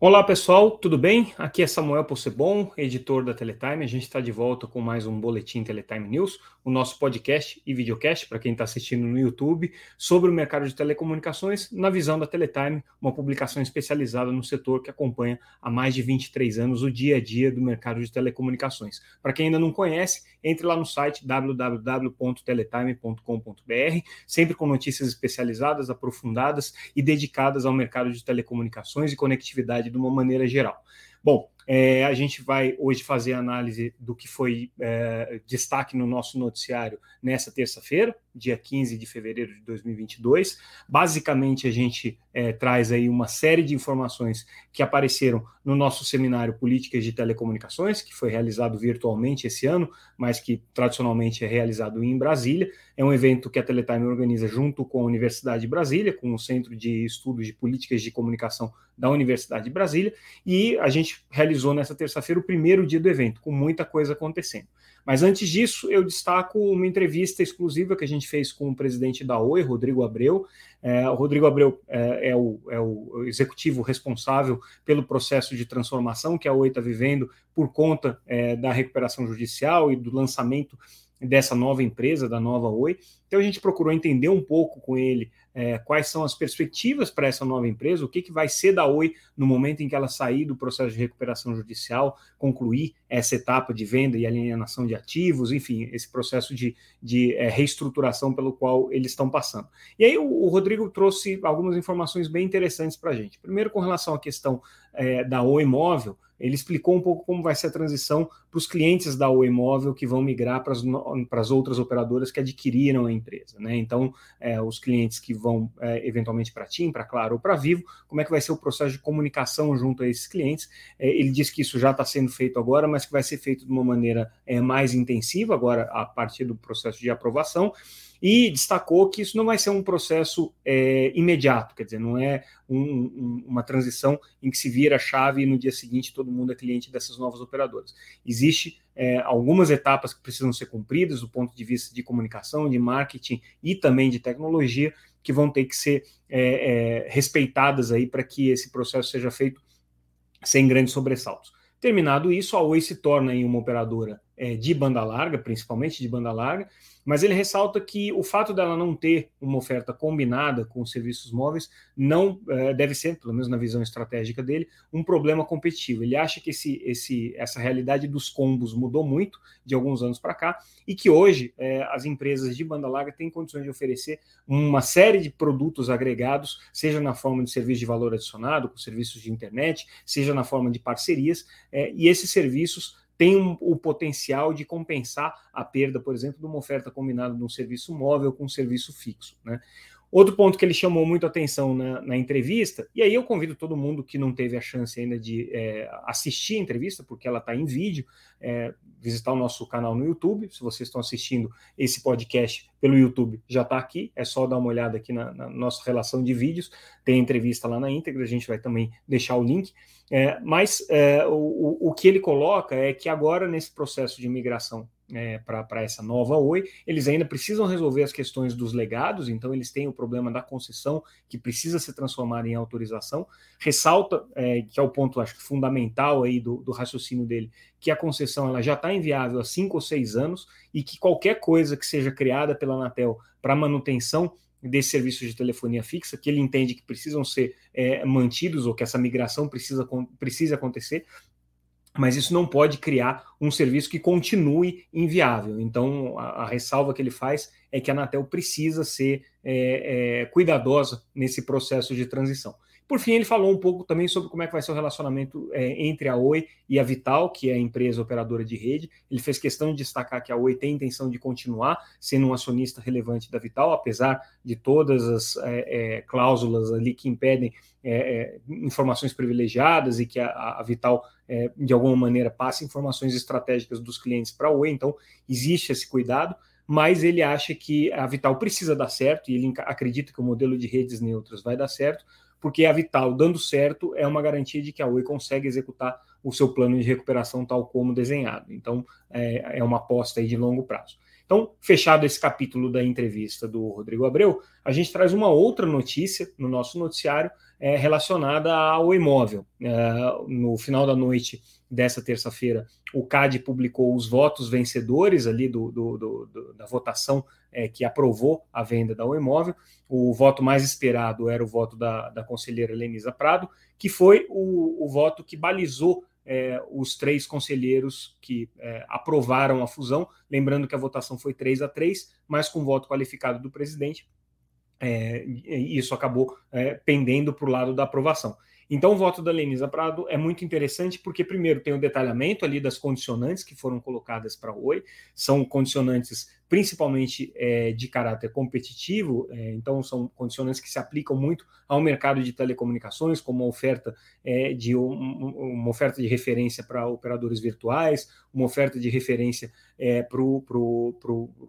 Olá pessoal, tudo bem? Aqui é Samuel Possebon, editor da Teletime. A gente está de volta com mais um Boletim Teletime News, o nosso podcast e videocast, para quem está assistindo no YouTube, sobre o mercado de telecomunicações, na visão da Teletime, uma publicação especializada no setor que acompanha há mais de 23 anos o dia a dia do mercado de telecomunicações. Para quem ainda não conhece, entre lá no site www.teletime.com.br, sempre com notícias especializadas, aprofundadas e dedicadas ao mercado de telecomunicações e conectividade de uma maneira geral. Bom, é, a gente vai hoje fazer análise do que foi é, destaque no nosso noticiário nessa terça-feira, dia 15 de fevereiro de 2022. Basicamente, a gente é, traz aí uma série de informações que apareceram no nosso seminário Políticas de Telecomunicações, que foi realizado virtualmente esse ano, mas que tradicionalmente é realizado em Brasília. É um evento que a Teletime organiza junto com a Universidade de Brasília, com o Centro de Estudos de Políticas de Comunicação da Universidade de Brasília, e a gente realizou nessa terça-feira o primeiro dia do evento, com muita coisa acontecendo. Mas antes disso, eu destaco uma entrevista exclusiva que a gente fez com o presidente da Oi, Rodrigo Abreu. É, o Rodrigo Abreu é, é, o, é, o, executivo responsável pelo processo de transformação que a Oi está vivendo por conta é, da recuperação judicial e do lançamento dessa nova empresa, da nova Oi. Então a gente procurou entender um pouco com ele é, quais são as perspectivas para essa nova empresa, o que, que vai ser da Oi no momento em que ela sair do processo de recuperação judicial, concluir essa etapa de venda e alienação de ativos, enfim, esse processo de, de é, reestruturação pelo qual eles estão passando. E aí o, o Rodrigo trouxe algumas informações bem interessantes para a gente. Primeiro, com relação à questão é, da Oi Móvel, ele explicou um pouco como vai ser a transição para os clientes da Oi Móvel que vão migrar para as outras operadoras que adquiriram a empresa. Né? Então, é, os clientes que vão é, eventualmente para TIM, para Claro ou para Vivo, como é que vai ser o processo de comunicação junto a esses clientes? É, ele disse que isso já está sendo feito agora, mas que vai ser feito de uma maneira é, mais intensiva agora a partir do processo de aprovação e destacou que isso não vai ser um processo é, imediato, quer dizer, não é um, um, uma transição em que se vira a chave e no dia seguinte todo mundo é cliente dessas novas operadoras. Existe é, algumas etapas que precisam ser cumpridas do ponto de vista de comunicação, de marketing e também de tecnologia, que vão ter que ser é, é respeitadas aí para que esse processo seja feito sem grandes sobressaltos. Terminado isso, a Oi se torna aí uma operadora é, de banda larga, principalmente de banda larga, mas ele ressalta que o fato dela não ter uma oferta combinada com os serviços móveis não é, deve ser, pelo menos na visão estratégica dele, um problema competitivo. Ele acha que esse, esse, essa realidade dos combos mudou muito de alguns anos para cá e que hoje é, as empresas de banda larga têm condições de oferecer uma série de produtos agregados, seja na forma de serviço de valor adicionado, com serviços de internet, seja na forma de parcerias, é, e esses serviços tem um, o potencial de compensar a perda, por exemplo, de uma oferta combinada de um serviço móvel com um serviço fixo. Né? Outro ponto que ele chamou muito atenção na, na, entrevista, e aí eu convido todo mundo que não teve a chance ainda de é, assistir a entrevista, porque ela está em vídeo, é, visitar o nosso canal no YouTube. Se vocês estão assistindo esse podcast pelo YouTube, já está aqui, é só dar uma olhada aqui na, na, nossa relação de vídeos, tem entrevista lá na íntegra, a gente vai também deixar o link. É, mas é, o, o que ele coloca é que agora, nesse processo de migração é, para essa nova Oi. Eles ainda precisam resolver as questões dos legados, então eles têm o problema da concessão que precisa ser transformada em autorização. Ressalta, é, que é o ponto acho fundamental aí do, do raciocínio dele, que a concessão ela já está inviável há cinco ou seis anos e que qualquer coisa que seja criada pela Anatel para manutenção desses serviços de telefonia fixa, que ele entende que precisam ser é, mantidos ou que essa migração precisa, precisa acontecer, mas isso não pode criar um serviço que continue inviável. Então, a, a ressalva que ele faz é que a Anatel precisa ser é, é, cuidadosa nesse processo de transição. Por fim, ele falou um pouco também sobre como é que vai ser o relacionamento é, entre a Oi e a Vital, que é a empresa operadora de rede. Ele fez questão de destacar que a Oi tem intenção de continuar sendo um acionista relevante da Vital, apesar de todas as é, é, cláusulas ali que impedem é, é, informações privilegiadas e que a, a Vital, é, de alguma maneira, passe informações estratégicas dos clientes para a Oi. Então, existe esse cuidado mas ele acha que a Vital precisa dar certo e ele acredita que o modelo de redes neutras vai dar certo, porque a Vital, dando certo, é uma garantia de que a Oi consegue executar o seu plano de recuperação tal como desenhado. Então, é, é uma aposta de longo prazo. Então, fechado esse capítulo da entrevista do Rodrigo Abreu, a gente traz uma outra notícia no nosso noticiário é, relacionada ao imóvel. É, no final da noite dessa terça-feira, o CAD publicou os votos vencedores ali do, do, do, da votação é, que aprovou a venda da imóvel. O voto mais esperado era o voto da, da conselheira Lenisa Prado, que foi o, o voto que balizou é, os três conselheiros que é, aprovaram a fusão. Lembrando que a votação foi 3 a 3, mas com voto qualificado do presidente. É, isso acabou é, pendendo para o lado da aprovação. Então, o voto da Lenisa Prado é muito interessante porque, primeiro, tem o detalhamento ali das condicionantes que foram colocadas para o Oi, são condicionantes principalmente é, de caráter competitivo, é, então são condicionantes que se aplicam muito ao mercado de telecomunicações, como uma oferta é, de um, uma oferta de referência para operadores virtuais, uma oferta de referência é, para os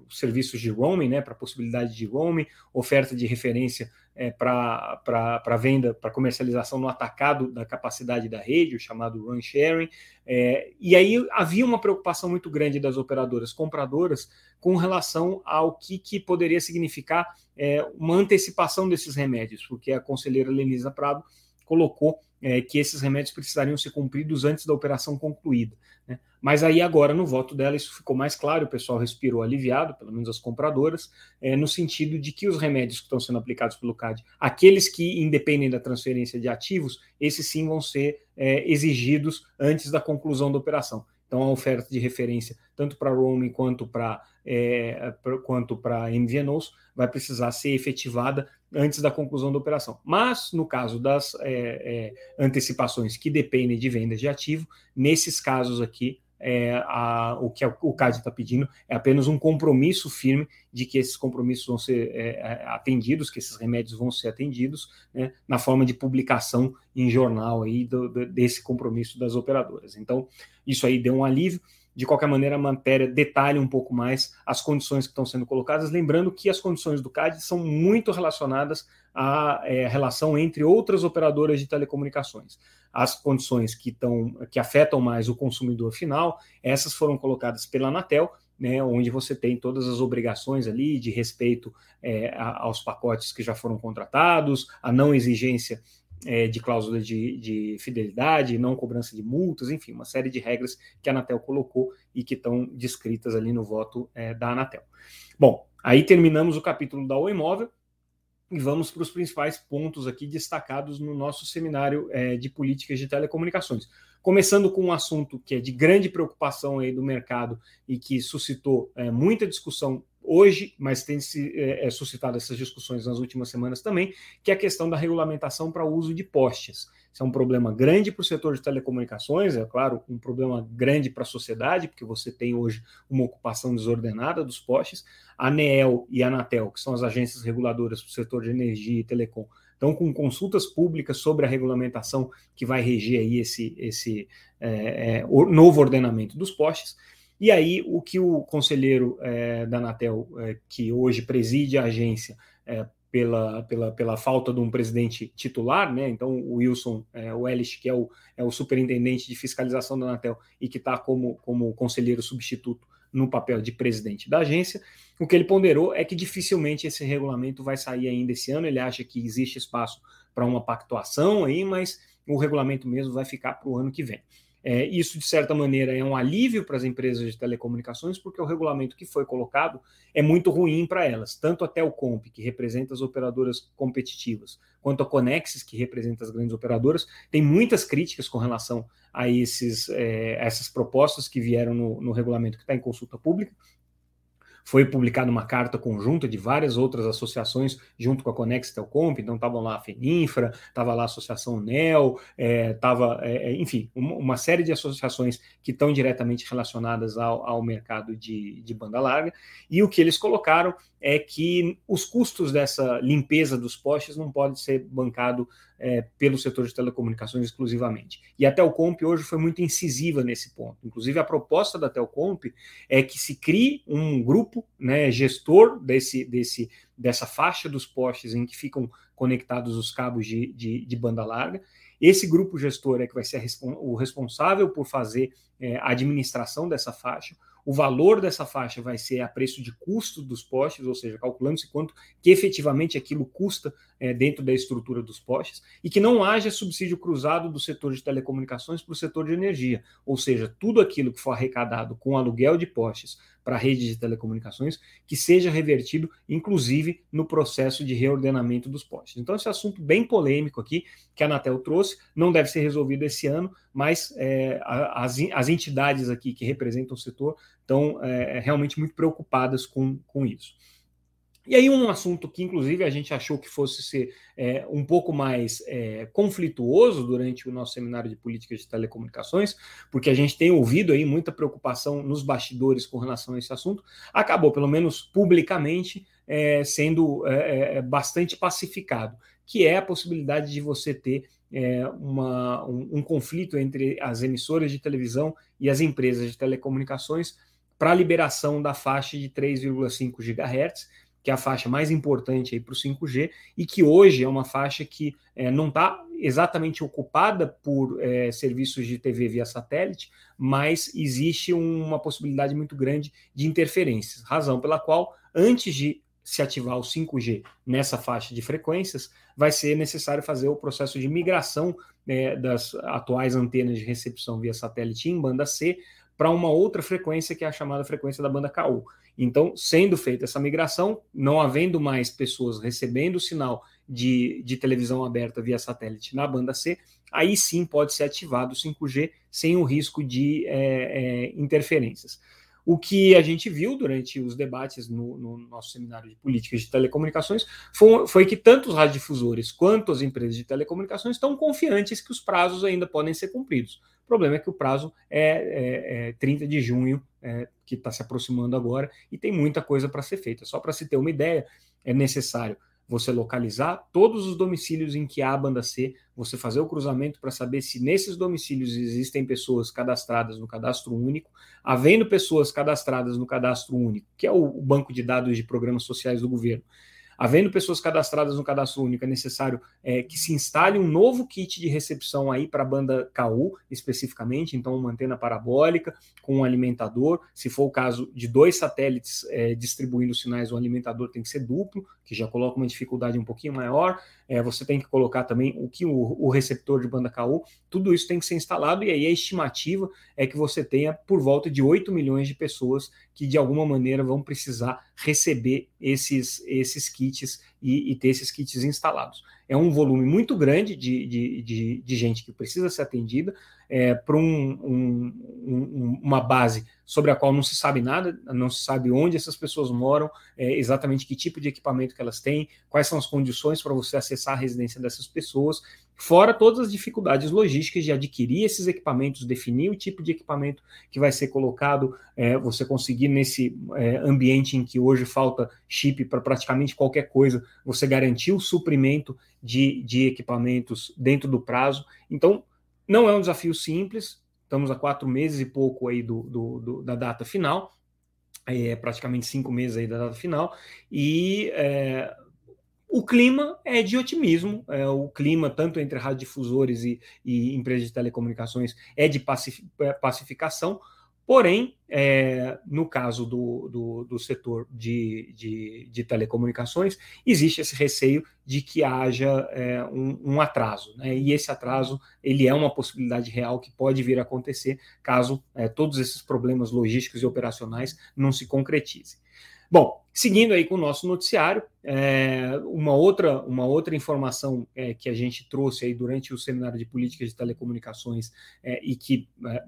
serviços de roaming, né, para a possibilidade de roaming, oferta de referência é, para venda, para comercialização no atacado da capacidade da rede, o chamado run sharing. É, e aí havia uma preocupação muito grande das operadoras compradoras com relação ao que, que poderia significar é, uma antecipação desses remédios, porque a conselheira Lenisa Prado colocou é, que esses remédios precisariam ser cumpridos antes da operação concluída. Né? Mas aí agora, no voto dela, isso ficou mais claro, o pessoal respirou aliviado, pelo menos as compradoras, é, no sentido de que os remédios que estão sendo aplicados pelo CAD, aqueles que independem da transferência de ativos, esses sim vão ser é, exigidos antes da conclusão da operação. Então, a oferta de referência, tanto para roaming quanto para é, quanto para MVNOs, vai precisar ser efetivada antes da conclusão da operação. Mas, no caso das é, é, antecipações que dependem de vendas de ativo, nesses casos aqui, é, a, o que o CAD está pedindo é apenas um compromisso firme de que esses compromissos vão ser é, é, atendidos, que esses remédios vão ser atendidos, né, na forma de publicação em jornal aí do, do, desse compromisso das operadoras. Então, isso aí deu um alívio. De qualquer maneira, a matéria detalha um pouco mais as condições que estão sendo colocadas, lembrando que as condições do CAD são muito relacionadas à é, relação entre outras operadoras de telecomunicações. As condições que, estão, que afetam mais o consumidor final, essas foram colocadas pela Anatel, né, onde você tem todas as obrigações ali de respeito é, aos pacotes que já foram contratados, a não exigência é, de cláusula de, de, fidelidade, não cobrança de multas, enfim, uma série de regras que a Anatel colocou e que estão descritas ali no voto é, da Anatel. Bom, aí terminamos o capítulo da O Imóvel e vamos para os principais pontos aqui destacados no nosso seminário é, de políticas de telecomunicações. Começando com um assunto que é de grande preocupação aí do mercado e que suscitou é, muita discussão hoje, mas tem se é, é suscitado essas discussões nas últimas semanas também, que é a questão da regulamentação para o uso de postes. Isso é um problema grande para o setor de telecomunicações, é claro, um problema grande para a sociedade, porque você tem hoje uma ocupação desordenada dos postes. A ANEEL e a Anatel, que são as agências reguladoras do setor de energia e telecom, estão com consultas públicas sobre a regulamentação que vai reger aí esse, esse é, é, novo ordenamento dos postes. E aí, o que o conselheiro é, da Anatel, é, que hoje preside a agência, é, pela, pela, pela falta de um presidente titular, né? Então, o Wilson é, o Ellis, que é o, é o superintendente de fiscalização da Anatel e que está como, como conselheiro substituto no papel de presidente da agência, o que ele ponderou é que dificilmente esse regulamento vai sair ainda esse ano. Ele acha que existe espaço para uma pactuação aí, mas o regulamento mesmo vai ficar para o ano que vem. É, isso, de certa maneira, é um alívio para as empresas de telecomunicações, porque o regulamento que foi colocado é muito ruim para elas, tanto a Telcomp, que representa as operadoras competitivas, quanto a Conexis, que representa as grandes operadoras, tem muitas críticas com relação a esses, é, essas propostas que vieram no, no regulamento que está em consulta pública, foi publicada uma carta conjunta de várias outras associações junto com a Conex Telcomp, então estavam lá a FENINFRA, estava lá a Associação NEL, estava, é, é, enfim, uma, uma, série de associações que estão diretamente relacionadas ao, ao mercado de, de banda larga, e o que eles colocaram é que os custos dessa limpeza dos postes não podem ser bancados é, pelo setor de telecomunicações exclusivamente. E a Telcomp hoje foi muito incisiva nesse ponto. Inclusive, a proposta da Telcomp é que se crie um grupo né, gestor desse, desse, dessa faixa dos postes em que ficam conectados os cabos de, de, de banda larga. Esse grupo gestor é que vai ser o responsável por fazer é, a administração dessa faixa. O valor dessa faixa vai ser a preço de custo dos postes, ou seja, calculando-se quanto que efetivamente aquilo custa é, dentro da estrutura dos postes, e que não haja subsídio cruzado do setor de telecomunicações para o setor de energia, ou seja, tudo aquilo que for arrecadado com aluguel de postes para a rede de telecomunicações, que seja revertido, inclusive, no processo de reordenamento dos postes. Então, esse assunto bem polêmico aqui, que a Anatel trouxe, não deve ser resolvido esse ano, mas é, as, as entidades aqui que representam o setor estão é, realmente muito preocupadas com, com isso. E aí, um assunto que, inclusive, a gente achou que fosse ser é, um pouco mais é, conflituoso durante o nosso seminário de políticas de telecomunicações, porque a gente tem ouvido aí muita preocupação nos bastidores com relação a esse assunto, acabou, pelo menos publicamente, é, sendo é, é, bastante pacificado, que é a possibilidade de você ter é, uma, um, um conflito entre as emissoras de televisão e as empresas de telecomunicações para a liberação da faixa de 3,5 GHz que é a faixa mais importante para o 5G, e que hoje é uma faixa que é, não está exatamente ocupada por é, serviços de TV via satélite, mas existe uma possibilidade muito grande de interferências, razão pela qual, antes de se ativar o 5G nessa faixa de frequências, vai ser necessário fazer o processo de migração é, das atuais antenas de recepção via satélite em banda C para uma outra frequência que é a chamada frequência da banda KU. Então, sendo feita essa migração, não havendo mais pessoas recebendo o sinal de, de televisão aberta via satélite na banda C, aí sim pode ser ativado o 5G sem o risco de é, é, interferências. O que a gente viu durante os debates no, no nosso seminário de políticas de telecomunicações foi, foi, que tanto os radiodifusores quanto as empresas de telecomunicações estão confiantes que os prazos ainda podem ser cumpridos. Problema é que o prazo é, é, é 30 de junho é, que está se aproximando agora e tem muita coisa para ser feita. Só para se ter uma ideia, é necessário você localizar todos os domicílios em que há a banda C, você fazer o cruzamento para saber se nesses domicílios existem pessoas cadastradas no cadastro único, havendo pessoas cadastradas no cadastro único, que é o banco de dados de programas sociais do governo Havendo pessoas cadastradas no cadastro único, é necessário é, que se instale um novo kit de recepção aí para a banda KU, especificamente, então uma antena parabólica com um alimentador. Se for o caso de dois satélites é, distribuindo sinais, o alimentador tem que ser duplo, que já coloca uma dificuldade um pouquinho maior. É, você tem que colocar também o que o, o, receptor de banda KU, tudo isso tem que ser instalado, e aí a estimativa é que você tenha por volta de 8 milhões de pessoas que de alguma maneira vão precisar receber esses, esses kits e, e ter esses kits instalados. É um volume muito grande de, de, de, de gente que precisa ser atendida é, para um, um, um, uma base sobre a qual não se sabe nada, não se sabe onde essas pessoas moram, é, exatamente que tipo de equipamento que elas têm, quais são as condições para você acessar a residência dessas pessoas, fora todas as dificuldades logísticas de adquirir esses equipamentos, definir o tipo de equipamento que vai ser colocado, é, você conseguir nesse é, ambiente em que hoje falta chip para praticamente qualquer coisa, você garantir o suprimento de, de equipamentos dentro do prazo. Então, não é um desafio simples, estamos a quatro meses e pouco aí do, do, do da data final, é praticamente cinco meses aí da data final, e é, o clima é de otimismo, é, o clima, tanto entre radiodifusores e, e empresas de telecomunicações, é de é, pacificação, Porém, é, no caso do, do, do setor de, de, de, telecomunicações, existe esse receio de que haja é, um, um, atraso. Né? E esse atraso ele é uma possibilidade real que pode vir a acontecer caso é, todos esses problemas logísticos e operacionais não se concretizem. Bom, seguindo aí com o nosso noticiário, é, uma, outra, uma outra informação é, que a gente trouxe aí durante o seminário de políticas de telecomunicações é, e que é,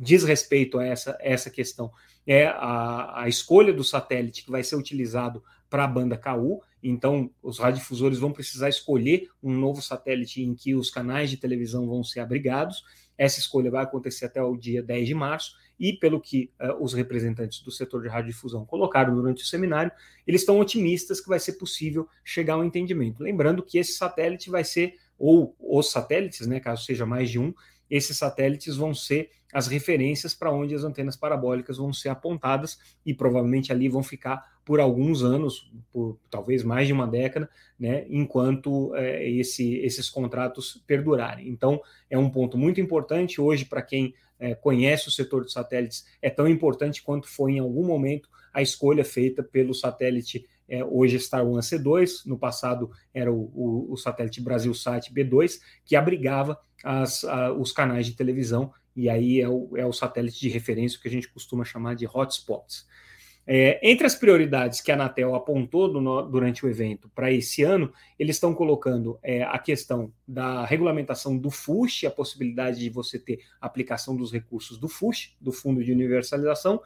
diz respeito a essa, essa questão é a, a escolha do satélite que vai ser utilizado para a banda KU. Então, os radiodifusores vão precisar escolher um novo satélite em que os canais de televisão vão ser abrigados. Essa escolha vai acontecer até o dia 10 de março e pelo que uh, os representantes do setor de radiodifusão colocaram durante o seminário, eles estão otimistas que vai ser possível chegar a um entendimento. Lembrando que esse satélite vai ser, ou os satélites, né, caso seja mais de um, esses satélites vão ser as referências para onde as antenas parabólicas vão ser apontadas e provavelmente ali vão ficar por alguns anos, por talvez mais de uma década, né, enquanto é, esse, esses contratos perdurarem. Então, é um ponto muito importante hoje para quem é, conhece o setor de satélites, é tão importante quanto foi em algum momento a escolha feita pelo satélite é, hoje Star One C2, no passado era o, o, o satélite BrasilSat B2, que abrigava as, a, os canais de televisão, e aí é o, é o satélite de referência que a gente costuma chamar de hotspots. É, entre as prioridades que a Anatel apontou no, durante o evento para esse ano, eles estão colocando é, a questão da regulamentação do FUSH, a possibilidade de você ter aplicação dos recursos do FUSH, do Fundo de Universalização,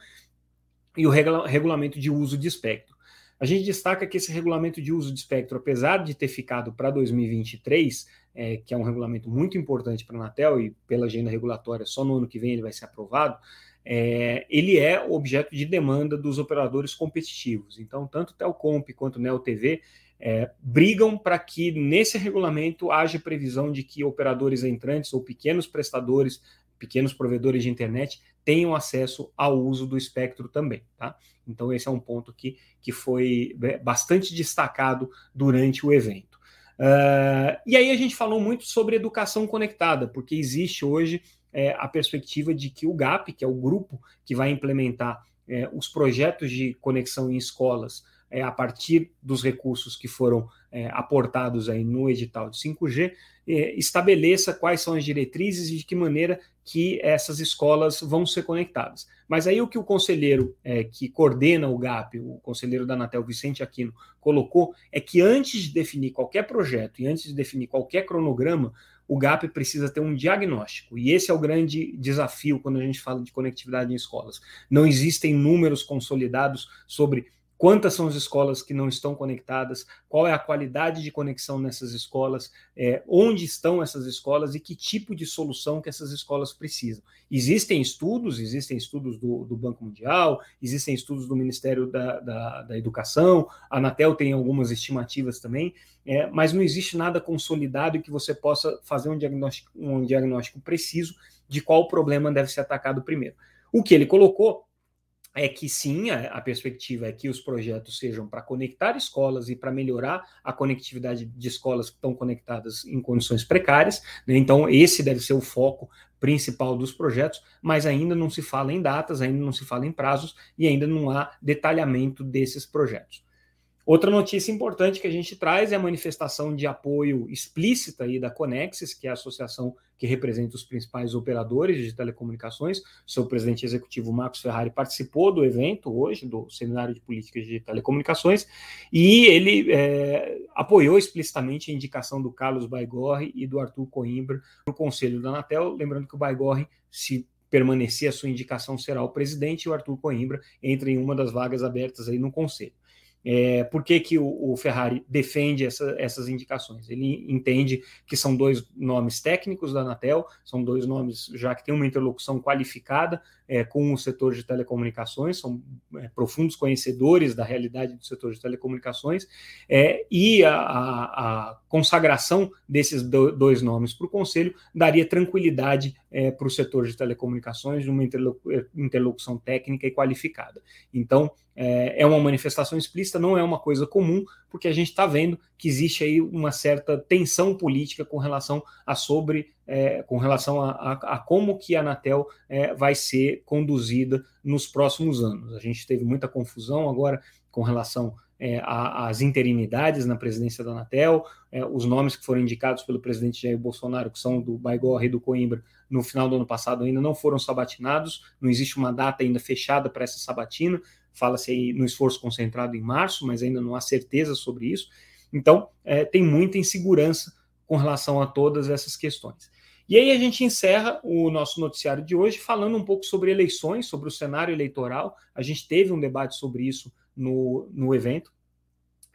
e o regula regulamento de uso de espectro. A gente destaca que esse regulamento de uso de espectro, apesar de ter ficado para 2023, é, que é um regulamento muito importante para a Anatel e pela agenda regulatória, só no ano que vem ele vai ser aprovado, é, ele é objeto de demanda dos operadores competitivos. Então, tanto Telcomp quanto o NeoTV é, brigam para que nesse regulamento haja previsão de que operadores entrantes ou pequenos prestadores, pequenos provedores de internet tenham acesso ao uso do espectro também. Tá? Então, esse é um ponto que, que foi é, bastante destacado durante o evento. Uh, e aí a gente falou muito sobre educação conectada, porque existe hoje é, a perspectiva de que o GAP, que é o grupo que vai implementar é, os projetos de conexão em escolas é, a partir dos recursos que foram é, aportados aí no edital de 5G, é, estabeleça quais são as diretrizes e de que maneira que essas escolas vão ser conectadas. Mas aí o que o conselheiro é, que coordena o GAP, o conselheiro da Anatel, Vicente Aquino, colocou é que antes de definir qualquer projeto e antes de definir qualquer cronograma, o GAP precisa ter um diagnóstico. E esse é o grande desafio quando a gente fala de conectividade em escolas. Não existem números consolidados sobre quantas são as escolas que não estão conectadas, qual é a qualidade de conexão nessas escolas, é, onde estão essas escolas e que tipo de solução que essas escolas precisam. Existem estudos, existem estudos do, do Banco Mundial, existem estudos do Ministério da, da, da Educação, a Anatel tem algumas estimativas também, é, mas não existe nada consolidado que você possa fazer um diagnóstico, um diagnóstico preciso de qual problema deve ser atacado primeiro. O que ele colocou é que sim, a, a, perspectiva é que os projetos sejam para conectar escolas e para melhorar a conectividade de escolas que estão conectadas em condições precárias. Né? Então, esse deve ser o foco principal dos projetos, mas ainda não se fala em datas, ainda não se fala em prazos e ainda não há detalhamento desses projetos. Outra notícia importante que a gente traz é a manifestação de apoio explícita aí da Conexis, que é a associação que representa os principais operadores de telecomunicações. Seu presidente executivo, Marcos Ferrari, participou do evento hoje, do Seminário de Políticas de Telecomunicações, e ele é, apoiou explicitamente a indicação do Carlos Baigorre e do Arthur Coimbra para o Conselho da Anatel, lembrando que o Baigorre se permanecer a sua indicação será o presidente e o Arthur Coimbra entra em uma das vagas abertas aí no conselho. É, por que, que o, o Ferrari defende essa, essas indicações? Ele entende que são dois nomes técnicos da Anatel, são dois nomes já que têm uma interlocução qualificada é, com o setor de telecomunicações, são é, profundos conhecedores da realidade do setor de telecomunicações, é, e a, a, consagração desses do, dois nomes para o Conselho daria tranquilidade é, para o setor de telecomunicações, numa interlocução técnica e qualificada. Então, é, é uma manifestação explícita, não é uma coisa comum, porque a gente está vendo que existe aí uma certa tensão política com relação a sobre é, com relação a, a, a, como que a Anatel é, vai ser conduzida nos próximos anos. A gente teve muita confusão agora com relação é, às interinidades na presidência da Anatel, é, os nomes que foram indicados pelo presidente Jair Bolsonaro, que são do Baigorre e do Coimbra, no final do ano passado ainda não foram sabatinados, não existe uma data ainda fechada para essa sabatina, fala-se aí no esforço concentrado em março, mas ainda não há certeza sobre isso. Então, é, tem muita insegurança com relação a todas essas questões. E aí a gente encerra o nosso noticiário de hoje falando um pouco sobre eleições, sobre o cenário eleitoral. A gente teve um debate sobre isso no, no evento.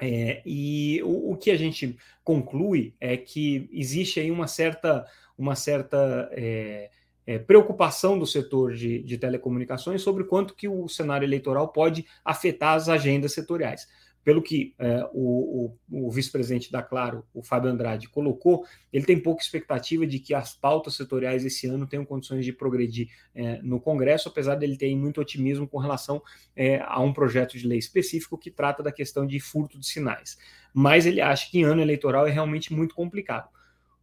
É, e o, o, que a gente conclui é que existe aí uma certa, uma certa é, é, preocupação do setor de, de telecomunicações sobre quanto que o cenário eleitoral pode afetar as agendas setoriais. pelo que é, o, o, o vice-presidente da Claro, o Fábio Andrade, colocou, ele tem pouca expectativa de que as pautas setoriais esse ano tenham condições de progredir é, no Congresso, apesar dele ter muito otimismo com relação é, a um projeto de lei específico que trata da questão de furto de sinais. Mas ele acha que em ano eleitoral é realmente muito complicado.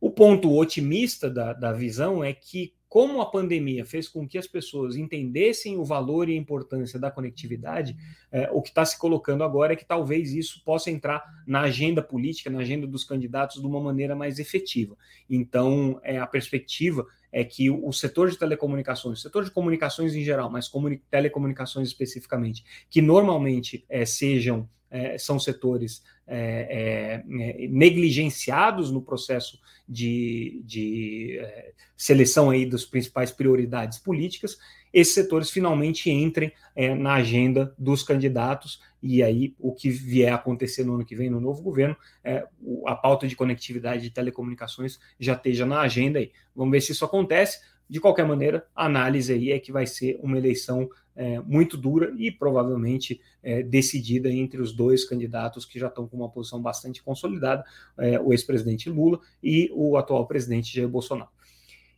O ponto otimista da, da visão é que como a pandemia fez com que as pessoas entendessem o valor e a importância da conectividade, é, o que está se colocando agora é que talvez isso possa entrar na agenda política, na agenda dos candidatos de uma maneira mais efetiva. Então, é, a perspectiva é que o setor de telecomunicações, o setor de comunicações em geral, mas telecomunicações especificamente, que normalmente é, sejam é, são setores é, é, é, negligenciados no processo de, de é, seleção aí das principais prioridades políticas, esses setores finalmente entrem é, na agenda dos candidatos e aí o que vier a acontecer no ano que vem no novo governo, a pauta de conectividade de telecomunicações já esteja na agenda aí. Vamos ver se isso acontece. De qualquer maneira, a análise aí é que vai ser uma eleição é, muito dura e provavelmente é, decidida entre os dois candidatos que já estão com uma posição bastante consolidada, é, o ex-presidente Lula e o atual presidente Jair Bolsonaro.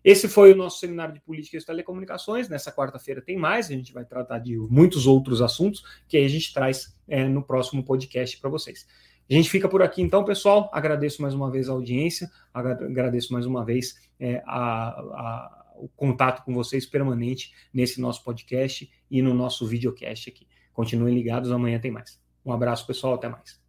Esse foi o nosso seminário de políticas e telecomunicações. Nessa quarta-feira tem mais, a gente vai tratar de muitos outros assuntos que a gente traz é, no próximo podcast para vocês. A gente fica por aqui então, pessoal. Agradeço mais uma vez a audiência, agradeço mais uma vez é, a, a o contato com vocês permanente nesse nosso podcast e no nosso videocast aqui. Continuem ligados, amanhã tem mais. Um abraço, pessoal, até mais.